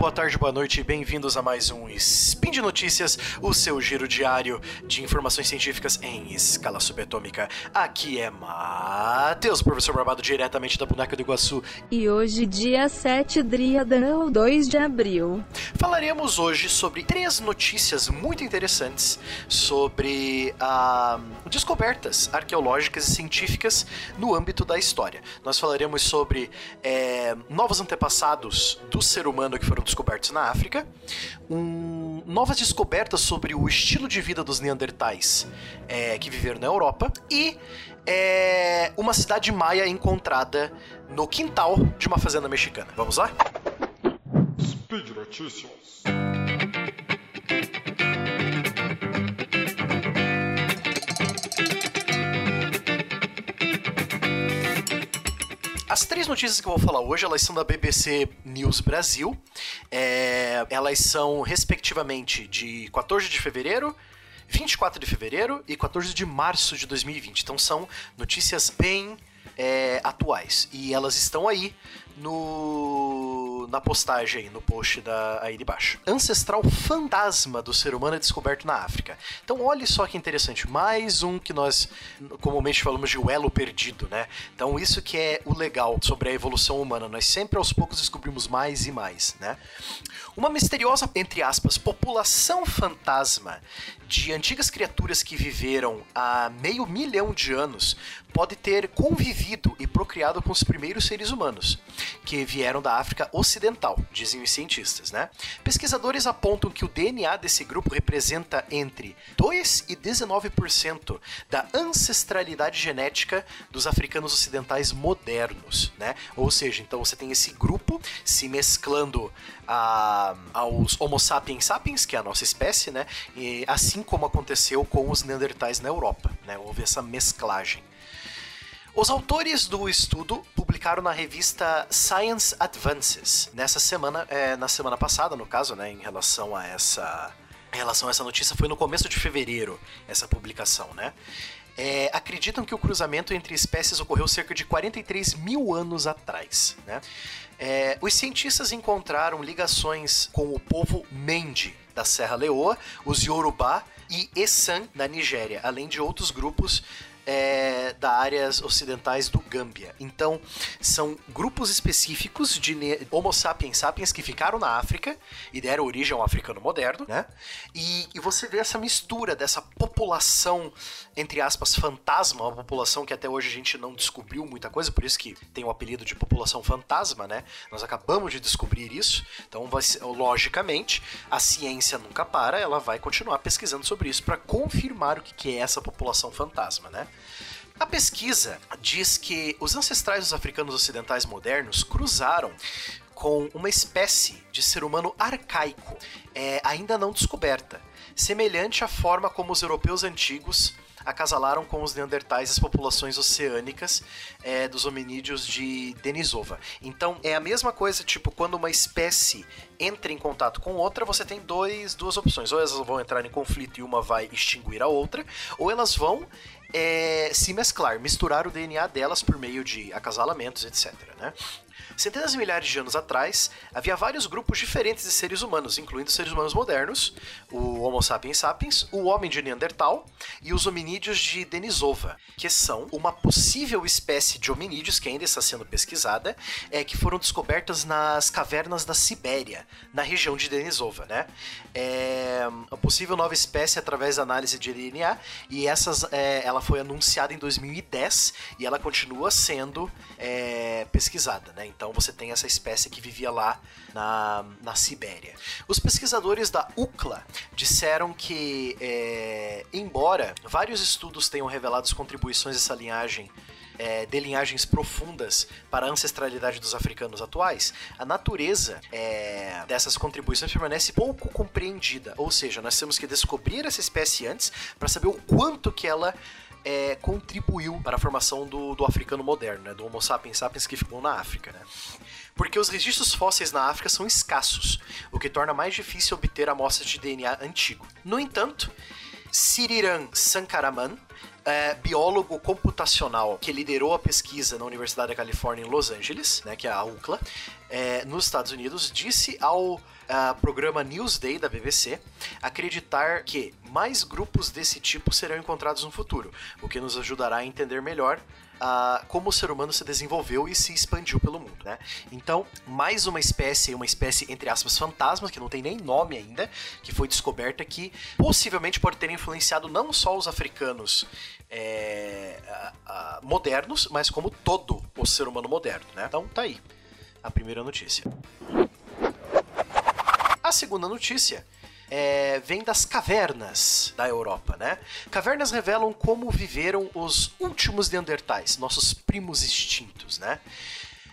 boa tarde, boa noite e bem-vindos a mais um Spin de Notícias, o seu giro diário de informações científicas em escala subatômica. Aqui é Matheus, professor Barbado, diretamente da Boneca do Iguaçu. E hoje, dia 7 Driadan, 2 de abril. Falaremos hoje sobre três notícias muito interessantes sobre ah, descobertas arqueológicas e científicas no âmbito da história. Nós falaremos sobre é, novos antepassados do ser humano que foram descobertos na África, um, novas descobertas sobre o estilo de vida dos Neandertais é, que viveram na Europa e é, uma cidade maia encontrada no quintal de uma fazenda mexicana. Vamos lá? Speed Notícias. As três notícias que eu vou falar hoje, elas são da BBC News Brasil. É, elas são, respectivamente, de 14 de fevereiro, 24 de fevereiro e 14 de março de 2020. Então são notícias bem é, atuais. E elas estão aí no na postagem, no post da, aí de baixo. Ancestral fantasma do ser humano é descoberto na África. Então olhe só que interessante, mais um que nós comumente falamos de elo perdido, né? Então isso que é o legal sobre a evolução humana, nós sempre aos poucos descobrimos mais e mais, né? Uma misteriosa, entre aspas, população fantasma de antigas criaturas que viveram há meio milhão de anos pode ter convivido e procriado com os primeiros seres humanos, que vieram da África Ocidental, dizem os cientistas, né? Pesquisadores apontam que o DNA desse grupo representa entre 2 e 19% da ancestralidade genética dos africanos ocidentais modernos, né? Ou seja, então você tem esse grupo se mesclando a, aos Homo sapiens sapiens, que é a nossa espécie, né? E, assim como aconteceu com os Neandertais na Europa, né? Houve essa mesclagem. Os autores do estudo publicaram na revista Science Advances nessa semana, é, na semana passada, no caso, né, em relação a essa, em relação a essa notícia, foi no começo de fevereiro essa publicação, né? É, acreditam que o cruzamento entre espécies ocorreu cerca de 43 mil anos atrás, né? É, os cientistas encontraram ligações com o povo Mendi da Serra Leoa, os Yorubá e Essan da Nigéria, além de outros grupos é, da áreas ocidentais do Gâmbia. Então, são grupos específicos de Homo sapiens sapiens que ficaram na África e deram origem ao africano moderno, né? E, e você vê essa mistura dessa população, entre aspas, fantasma, uma população que até hoje a gente não descobriu muita coisa, por isso que tem o apelido de população fantasma, né? Nós acabamos de descobrir isso, então, vai logicamente, a ciência nunca para, ela vai continuar pesquisando sobre isso para confirmar o que é essa população fantasma, né? A pesquisa diz que os ancestrais dos africanos ocidentais modernos cruzaram com uma espécie de ser humano arcaico, é, ainda não descoberta, semelhante à forma como os europeus antigos acasalaram com os neandertais as populações oceânicas é, dos hominídeos de Denisova. Então é a mesma coisa, tipo, quando uma espécie entra em contato com outra, você tem dois, duas opções. Ou elas vão entrar em conflito e uma vai extinguir a outra, ou elas vão é, se mesclar, misturar o DNA delas por meio de acasalamentos, etc. Né? Centenas de milhares de anos atrás, havia vários grupos diferentes de seres humanos, incluindo seres humanos modernos, o Homo sapiens sapiens, o homem de Neandertal e os hominídeos de Denisova, que são uma possível espécie de hominídeos que ainda está sendo pesquisada, é, que foram descobertas nas cavernas da Sibéria, na região de Denisova, né? É uma possível nova espécie através da análise de DNA e essas, é, ela foi anunciada em 2010 e ela continua sendo é, pesquisada, né? Então você tem essa espécie que vivia lá na, na Sibéria. Os pesquisadores da UCLA disseram que, é, embora vários estudos tenham revelado as contribuições dessa linhagem é, de linhagens profundas para a ancestralidade dos africanos atuais, a natureza é, dessas contribuições permanece pouco compreendida. Ou seja, nós temos que descobrir essa espécie antes para saber o quanto que ela é, contribuiu para a formação do, do africano moderno, né, do Homo sapiens sapiens que ficou na África. Né? Porque os registros fósseis na África são escassos, o que torna mais difícil obter amostras de DNA antigo. No entanto, Siriran Sankaraman é, biólogo computacional que liderou a pesquisa na Universidade da Califórnia em Los Angeles, né, que é a UCLA, é, nos Estados Unidos, disse ao uh, programa Newsday da BBC acreditar que mais grupos desse tipo serão encontrados no futuro, o que nos ajudará a entender melhor uh, como o ser humano se desenvolveu e se expandiu pelo mundo, né? Então, mais uma espécie, uma espécie entre aspas fantasma, que não tem nem nome ainda, que foi descoberta que possivelmente pode ter influenciado não só os africanos é, uh, uh, modernos, mas como todo o ser humano moderno, né? Então, tá aí a primeira notícia. A segunda notícia é, vem das cavernas da Europa, né? Cavernas revelam como viveram os últimos Neandertais, nossos primos extintos, né?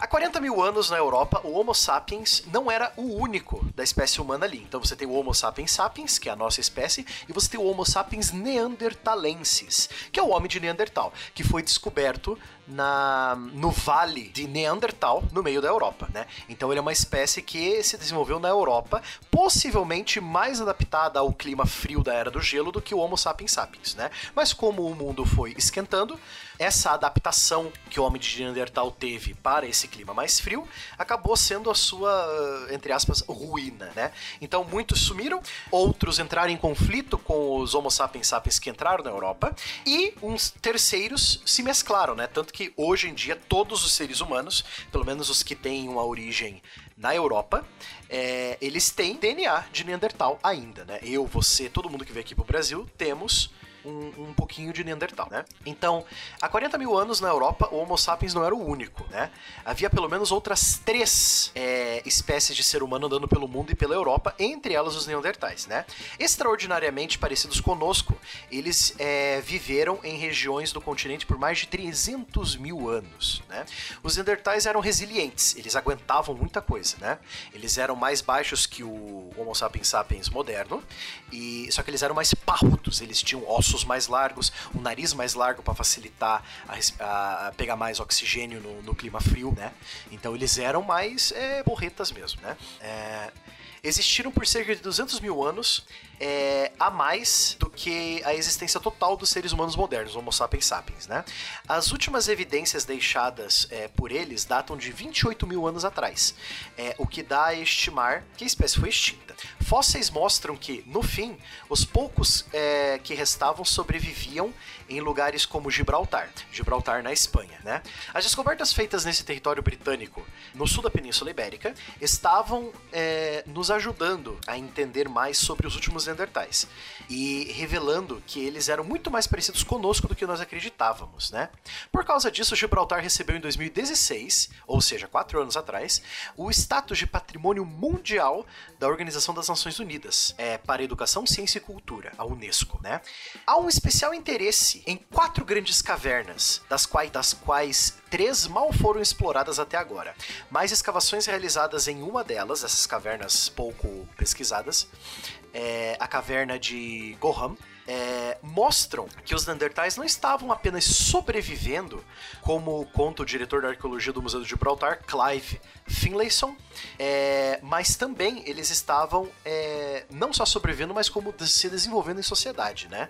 Há 40 mil anos na Europa, o Homo sapiens não era o único da espécie humana ali. Então você tem o Homo sapiens sapiens, que é a nossa espécie, e você tem o Homo sapiens neandertalensis, que é o homem de Neandertal, que foi descoberto na, no vale de Neandertal, no meio da Europa, né? Então ele é uma espécie que se desenvolveu na Europa, possivelmente mais adaptada ao clima frio da Era do Gelo do que o Homo sapiens sapiens, né? Mas como o mundo foi esquentando, essa adaptação que o homem de Neandertal teve para esse clima mais frio acabou sendo a sua, entre aspas, ruína, né? Então muitos sumiram, outros entraram em conflito com os Homo sapiens sapiens que entraram na Europa e uns terceiros se mesclaram, né? Tanto que que hoje em dia todos os seres humanos, pelo menos os que têm uma origem na Europa, é, eles têm DNA de Neandertal ainda, né? Eu, você, todo mundo que veio aqui pro Brasil, temos um, um pouquinho de Neandertal, né? Então, há 40 mil anos na Europa, o Homo sapiens não era o único, né? Havia pelo menos outras três é, espécies de ser humano andando pelo mundo e pela Europa, entre elas os Neandertais, né? Extraordinariamente parecidos conosco, eles é, viveram em regiões do continente por mais de 300 mil anos, né? Os Neandertais eram resilientes, eles aguentavam muita coisa, né? Eles eram mais baixos que o Homo sapiens sapiens moderno, e só que eles eram mais parrudos, eles tinham ossos ossos mais largos, um nariz mais largo para facilitar a, a, pegar mais oxigênio no, no, clima frio, né? Então eles eram mais é, porretas mesmo, né? É, existiram por cerca de 200 mil anos é, a mais do que a existência total dos seres humanos modernos, Homo sapiens sapiens, né? As últimas evidências deixadas é, por eles datam de 28 mil anos atrás, é, o que dá a estimar que a espécie foi extinta. Fósseis mostram que, no fim, os poucos que restavam sobreviviam em lugares como Gibraltar, Gibraltar na Espanha, né? As descobertas feitas nesse território britânico, no sul da Península Ibérica, estavam é, ajudando a entender mais sobre os últimos Neandertais e revelando que eles eram muito mais parecidos conosco do que nós acreditávamos, né? Por causa disso, Gibraltar recebeu em 2016, ou seja, quatro anos atrás, o status de patrimônio mundial da Organização das Nações Unidas é, para Educação, Ciência e Cultura, a UNESCO, né? Há um especial interesse em quatro grandes cavernas, das quais, das quais três mal foram exploradas até agora. Mais escavações realizadas em uma delas, essas cavernas pouco pesquisadas, é, a caverna de Goham, é, mostram que os Neandertais não estavam apenas sobrevivendo, como conta o diretor da arqueologia do Museu de Gibraltar, Clive Finlayson, é, mas também eles estavam é, não só sobrevivendo, mas como se desenvolvendo em sociedade, né?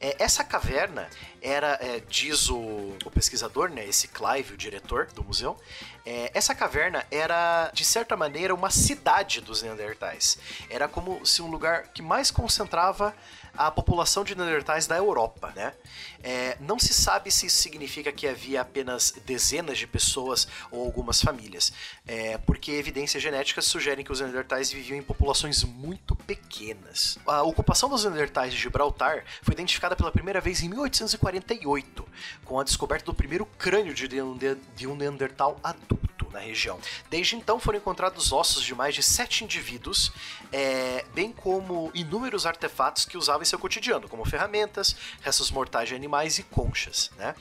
É, essa caverna era, é, diz o, o, pesquisador, né, esse Clive, o diretor do museu, é, essa caverna era, de certa maneira, uma cidade dos Neandertais. Era como se um lugar que mais concentrava a população de Neandertais da Europa, né? É, não se sabe se isso significa que havia apenas dezenas de pessoas ou algumas famílias, é, porque evidências genéticas sugerem que os Neandertais viviam em populações muito pequenas. A ocupação dos Neandertais de Gibraltar foi identificada pela primeira vez em 1848, com a descoberta do primeiro crânio de um Neandertal adulto na região. Desde então foram encontrados ossos de mais de sete indivíduos, é, bem como inúmeros artefatos que usavam em seu cotidiano, como ferramentas, restos mortais de animais e conchas. Né?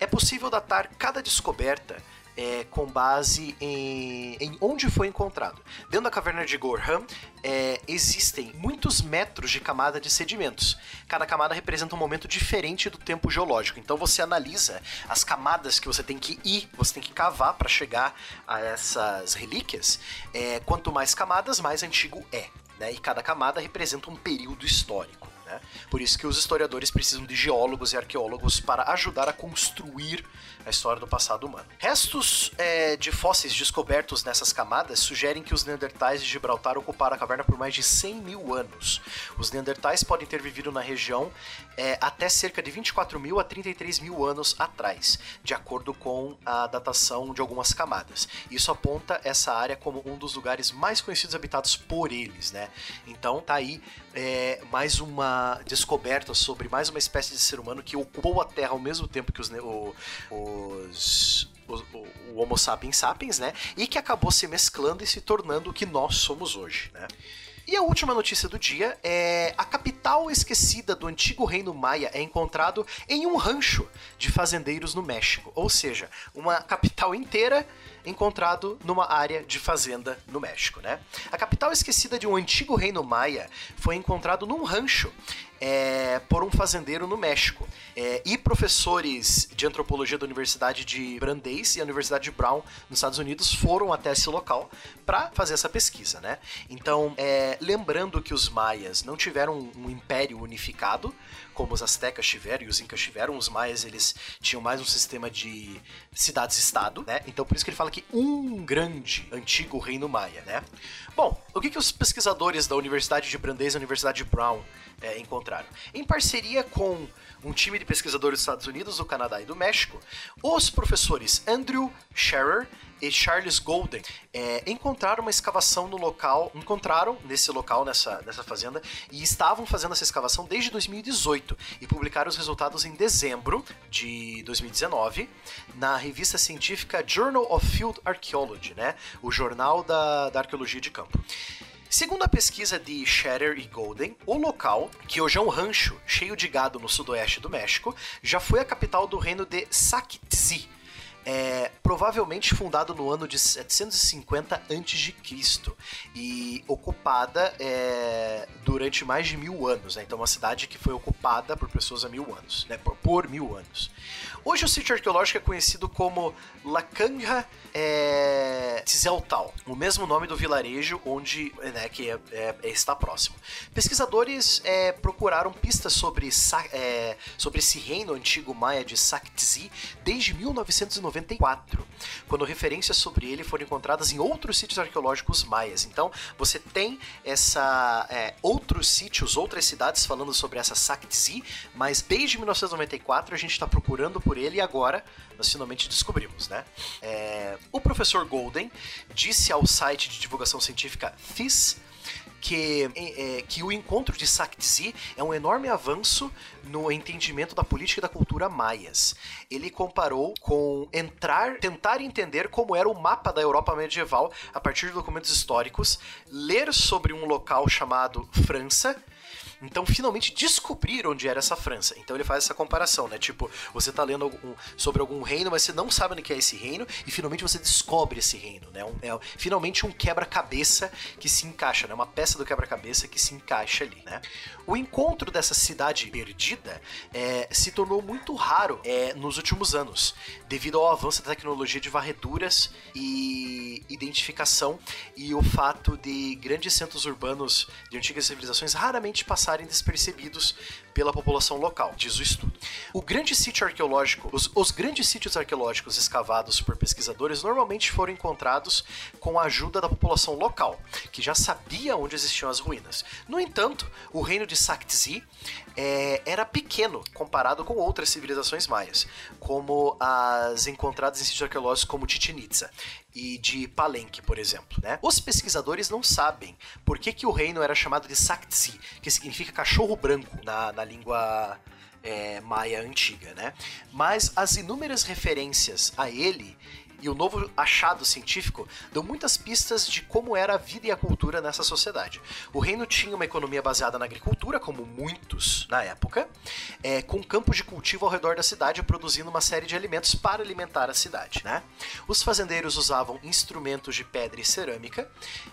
É possível datar cada descoberta é, com base em, em, onde foi encontrado. Dentro da caverna de Gorham é, existem muitos metros de camada de sedimentos. Cada camada representa um momento diferente do tempo geológico. Então você analisa as camadas que você tem que ir, você tem que cavar para chegar a essas relíquias. É, quanto mais camadas, mais antigo é. Né? E cada camada representa um período histórico. Né? Por isso que os historiadores precisam de geólogos e arqueólogos para ajudar a construir a história do passado humano. Restos é, de fósseis descobertos nessas camadas sugerem que os Neandertais de Gibraltar ocuparam a caverna por mais de 100 mil anos. Os Neandertais podem ter vivido na região é, até cerca de 24 mil a 33 mil anos atrás, de acordo com a datação de algumas camadas. Isso aponta essa área como um dos lugares mais conhecidos habitados por eles, né? Então tá aí é, mais uma descoberta sobre mais uma espécie de ser humano que ocupou a Terra ao mesmo tempo que os, o, os o, Homo sapiens sapiens, né? E que acabou se mesclando e se tornando o que nós somos hoje, né? E a última notícia do dia é a capital esquecida do antigo reino maia é encontrado em um rancho de fazendeiros no México, ou seja, uma capital inteira encontrado numa área de fazenda no México, né? A capital esquecida de um antigo reino maia foi encontrado num rancho é, por um fazendeiro no México. É, e professores de antropologia da Universidade de Brandeis e a Universidade de Brown, nos Estados Unidos, foram até esse local para fazer essa pesquisa, né? Então, é, lembrando que os maias não tiveram um império unificado, como os astecas tiveram e os incas tiveram, os maias eles tinham mais um sistema de cidades-estado, né? Então por isso que ele fala que um grande antigo reino maia, né? Bom, o que, que os pesquisadores da Universidade de Brandeis e da Universidade de Brown é, encontraram? Em parceria com um time de pesquisadores dos Estados Unidos, do Canadá e do México, os professores Andrew Scherer e Charles Golden é, encontraram uma escavação no local, encontraram nesse local, nessa, nessa fazenda, e estavam fazendo essa escavação desde 2018 e publicaram os resultados em dezembro de 2019 na revista científica Journal of Field Archaeology, né? O jornal da, da arqueologia de campo. Segundo a pesquisa de Shatter e Golden, o local, que hoje é um rancho cheio de gado no sudoeste do México, já foi a capital do reino de Sakhtzi, é provavelmente fundado no ano de 750 a.C. e ocupada é, durante mais de mil anos. Né? Então, uma cidade que foi ocupada por pessoas há mil anos, né? por, por mil anos. Hoje o sítio arqueológico é conhecido como Lacanga é, o mesmo nome do vilarejo onde né, que é, é, é está próximo. Pesquisadores é, procuraram pistas sobre, é, sobre esse reino antigo maia de Sakhtzi desde 1994, quando referências sobre ele foram encontradas em outros sítios arqueológicos maias. Então você tem essa é, outros sítios, outras cidades falando sobre essa Sakhtzi, mas desde 1994 a gente está procurando por por ele e agora nós finalmente descobrimos, né? É, o professor Golden disse ao site de divulgação científica FIS que, é, que o encontro de Sakhtzi é um enorme avanço no entendimento da política e da cultura maias. Ele comparou com entrar, tentar entender como era o mapa da Europa medieval a partir de documentos históricos, ler sobre um local chamado França então, finalmente descobrir onde era essa França. Então, ele faz essa comparação, né? Tipo, você tá lendo algum, sobre algum reino, mas você não sabe onde é esse reino, e finalmente você descobre esse reino, né? Um, é finalmente um quebra-cabeça que se encaixa, né? Uma peça do quebra-cabeça que se encaixa ali, né? O encontro dessa cidade perdida é, se tornou muito raro é, nos últimos anos, devido ao avanço da tecnologia de varreduras e identificação e o fato de grandes centros urbanos de antigas civilizações raramente passarem passarem despercebidos pela população local, diz o estudo. O grande sítio arqueológico, os, os grandes sítios arqueológicos escavados por pesquisadores normalmente foram encontrados com a ajuda da população local, que já sabia onde existiam as ruínas. No entanto, o reino de Sakhtzi é, era pequeno comparado com outras civilizações maias, como as encontradas em sítios arqueológicos como Chichen Itza e de Palenque, por exemplo. Né? Os pesquisadores não sabem por que, que o reino era chamado de Sakhtzi, que significa cachorro branco na, na língua é, maia antiga, né? Mas as inúmeras referências a ele e o novo achado científico dão muitas pistas de como era a vida e a cultura nessa sociedade. O reino tinha uma economia baseada na agricultura, como muitos na época, é, com campos de cultivo ao redor da cidade, produzindo uma série de alimentos para alimentar a cidade. Né? Os fazendeiros usavam instrumentos de pedra e cerâmica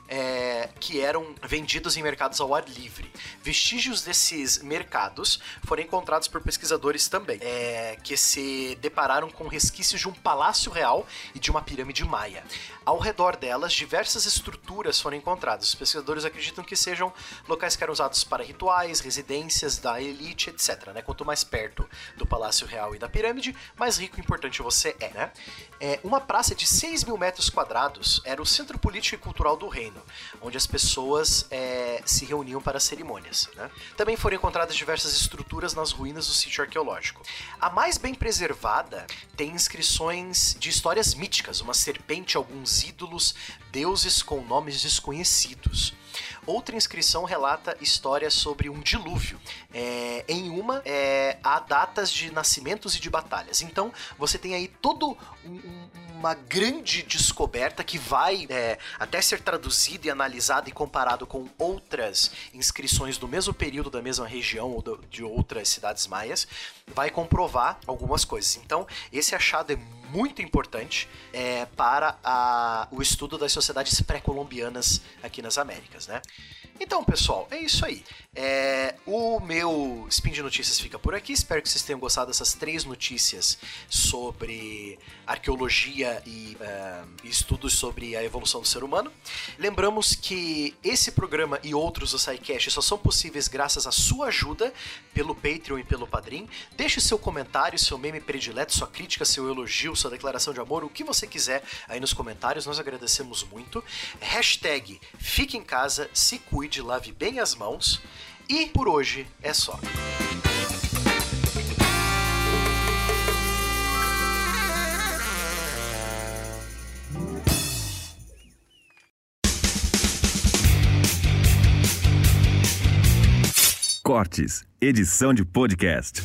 é, que eram vendidos em mercados ao ar livre. Vestígios desses mercados foram encontrados por pesquisadores também, é, que se depararam com resquícios de um palácio real e de uma pirâmide maia. Ao redor delas, diversas estruturas foram encontradas. Os pesquisadores acreditam que sejam locais que eram usados para rituais, residências da elite, etc. Né? Quanto mais perto do Palácio Real e da pirâmide, mais rico e importante você é. Né? É, uma praça de 6 mil metros quadrados era o centro político e cultural do reino, onde as pessoas é, se reuniam para cerimônias. Né? Também foram encontradas diversas estruturas nas ruínas do sítio arqueológico. A mais bem preservada tem inscrições de histórias míticas, uma serpente, alguns ídolos, deuses com nomes desconhecidos. Outra inscrição relata histórias sobre um dilúvio. É, em uma, é, há datas de nascimentos e de batalhas. Então, você tem aí todo um, um, uma grande descoberta que vai é, até ser traduzida e analisada e comparado com outras inscrições do mesmo período da mesma região ou do, de outras cidades maias, vai comprovar algumas coisas. Então, esse achado é muito importante é, para a, o estudo das sociedades pré-colombianas aqui nas Américas, né? Então, pessoal, é isso aí. É, o meu Spin de Notícias fica por aqui. Espero que vocês tenham gostado dessas três notícias sobre arqueologia e uh, estudos sobre a evolução do ser humano. Lembramos que esse programa e outros do SciCast só são possíveis graças à sua ajuda pelo Patreon e pelo Padrim. Deixe seu comentário, seu meme predileto, sua crítica, seu elogio, sua declaração de amor, o que você quiser aí nos comentários. Nós agradecemos muito. Hashtag fique em casa, se cuide, lave bem as mãos. E por hoje é só. Cortes, edição de podcast.